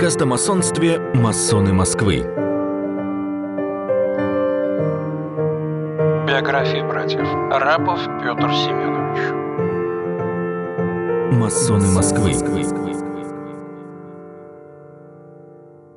Подкаст о масонстве «Масоны Москвы». Биография братьев. Рапов Петр Семенович. Масоны Москвы.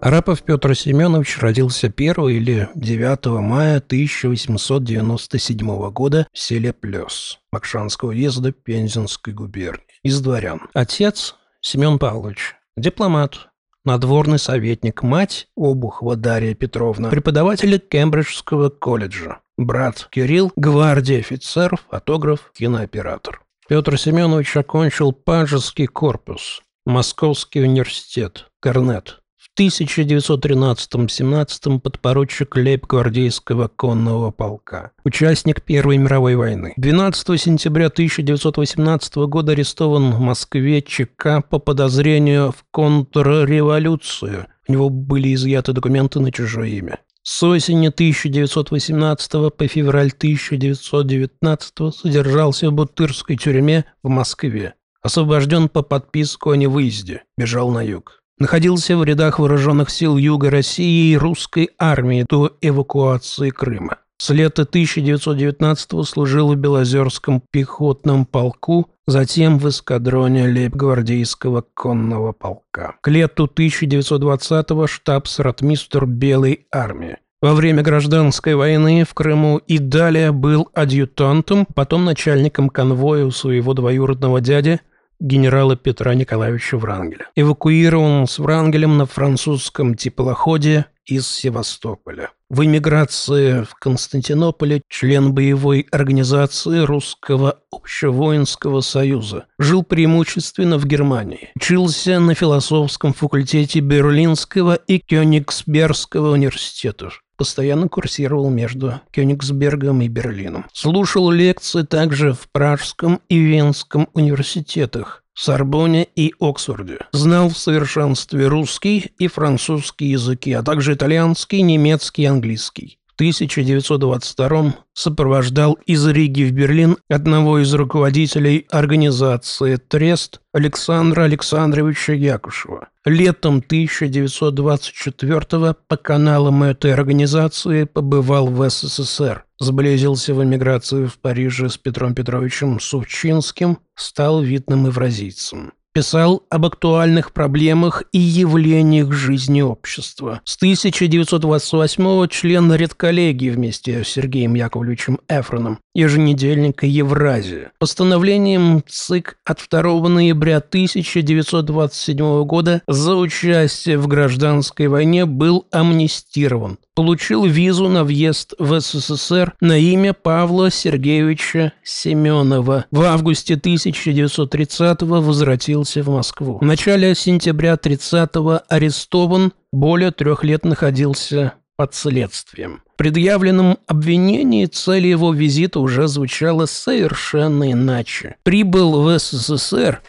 Арапов Петр Семенович родился 1 или 9 мая 1897 года в селе Плес Макшанского уезда Пензенской губернии. Из дворян. Отец Семен Павлович, дипломат, надворный советник, мать Обухова Дарья Петровна, преподаватель Кембриджского колледжа, брат Кирилл, гвардия офицер, фотограф, кинооператор. Петр Семенович окончил Пажеский корпус, Московский университет, Корнет, 1913-17 подпоручик лейб-гвардейского конного полка. Участник Первой мировой войны. 12 сентября 1918 года арестован в Москве ЧК по подозрению в контрреволюцию. У него были изъяты документы на чужое имя. С осени 1918 по февраль 1919 содержался в Бутырской тюрьме в Москве. Освобожден по подписку о невыезде. Бежал на юг находился в рядах вооруженных сил Юга России и русской армии до эвакуации Крыма. С лета 1919 служил в Белозерском пехотном полку, затем в эскадроне лейб-гвардейского конного полка. К лету 1920-го штабс-ротмистр Белой армии. Во время гражданской войны в Крыму и далее был адъютантом, потом начальником конвоя у своего двоюродного дяди – генерала Петра Николаевича Врангеля. Эвакуирован с Врангелем на французском теплоходе из Севастополя. В эмиграции в Константинополе член боевой организации Русского общевоинского союза. Жил преимущественно в Германии. Учился на философском факультете Берлинского и Кёнигсбергского университетов постоянно курсировал между Кёнигсбергом и Берлином. Слушал лекции также в Пражском и Венском университетах, Сорбоне и Оксфорде. Знал в совершенстве русский и французский языки, а также итальянский, немецкий и английский. В 1922 сопровождал из Риги в Берлин одного из руководителей организации «Трест» Александра Александровича Якушева. Летом 1924 по каналам этой организации побывал в СССР, сблизился в эмиграции в Париже с Петром Петровичем Сувчинским, стал видным евразийцем. Писал об актуальных проблемах и явлениях жизни общества. С 1928 член редколлегии вместе с Сергеем Яковлевичем Эфроном еженедельника «Евразия». Постановлением ЦИК от 2 ноября 1927 года за участие в гражданской войне был амнистирован. Получил визу на въезд в СССР на имя Павла Сергеевича Семенова. В августе 1930 возвратился в Москву. В начале сентября 30 арестован, более трех лет находился под следствием. В предъявленном обвинении цель его визита уже звучала совершенно иначе. Прибыл в СССР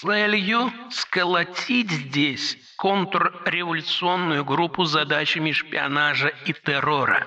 целью сколотить здесь контрреволюционную группу задачами шпионажа и террора.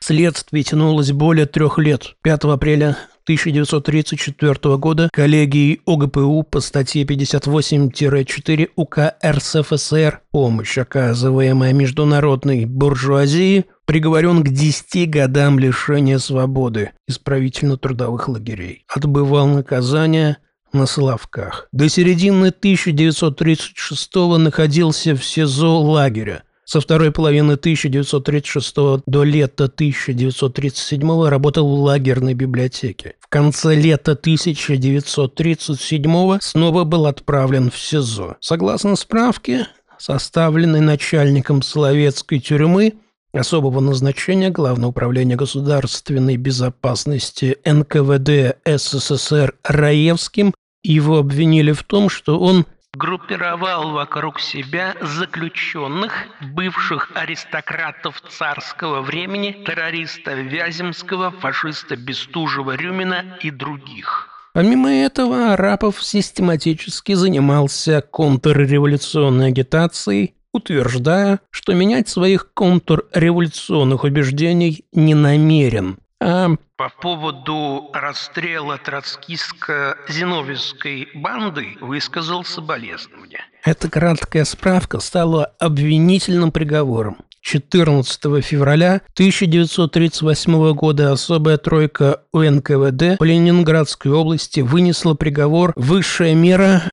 Следствие тянулось более трех лет. 5 апреля 1934 года коллегией ОГПУ по статье 58-4 УК РСФСР «Помощь, оказываемая международной буржуазии», приговорен к 10 годам лишения свободы исправительно-трудовых лагерей. Отбывал наказание на Соловках. До середины 1936 находился в СИЗО лагеря. Со второй половины 1936 до лета 1937 работал в лагерной библиотеке. В конце лета 1937 снова был отправлен в СИЗО. Согласно справке, составленной начальником Соловецкой тюрьмы, особого назначения Главного управления государственной безопасности НКВД СССР Раевским, его обвинили в том, что он группировал вокруг себя заключенных, бывших аристократов царского времени, террориста Вяземского, фашиста Бестужева, Рюмина и других. Помимо этого, Арапов систематически занимался контрреволюционной агитацией, утверждая, что менять своих контрреволюционных убеждений не намерен, а по поводу расстрела троцкистско-зиновьевской банды высказал соболезнования. Эта краткая справка стала обвинительным приговором. 14 февраля 1938 года особая тройка УНКВД по Ленинградской области вынесла приговор «Высшая мера»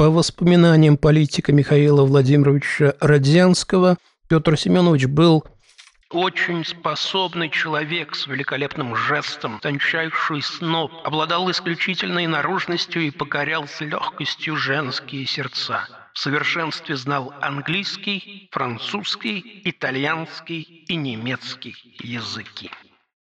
по воспоминаниям политика Михаила Владимировича Родзянского. Петр Семенович был очень способный человек с великолепным жестом, тончайший сноб, обладал исключительной наружностью и покорял с легкостью женские сердца. В совершенстве знал английский, французский, итальянский и немецкий языки.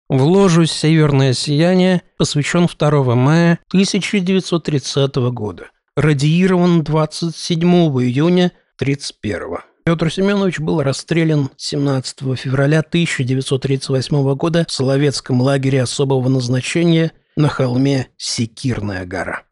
В ложу «Северное сияние» посвящен 2 мая 1930 года. Радиирован 27 июня 1931 Петр Семенович был расстрелян 17 февраля 1938 года в Соловецком лагере особого назначения на холме Секирная гора.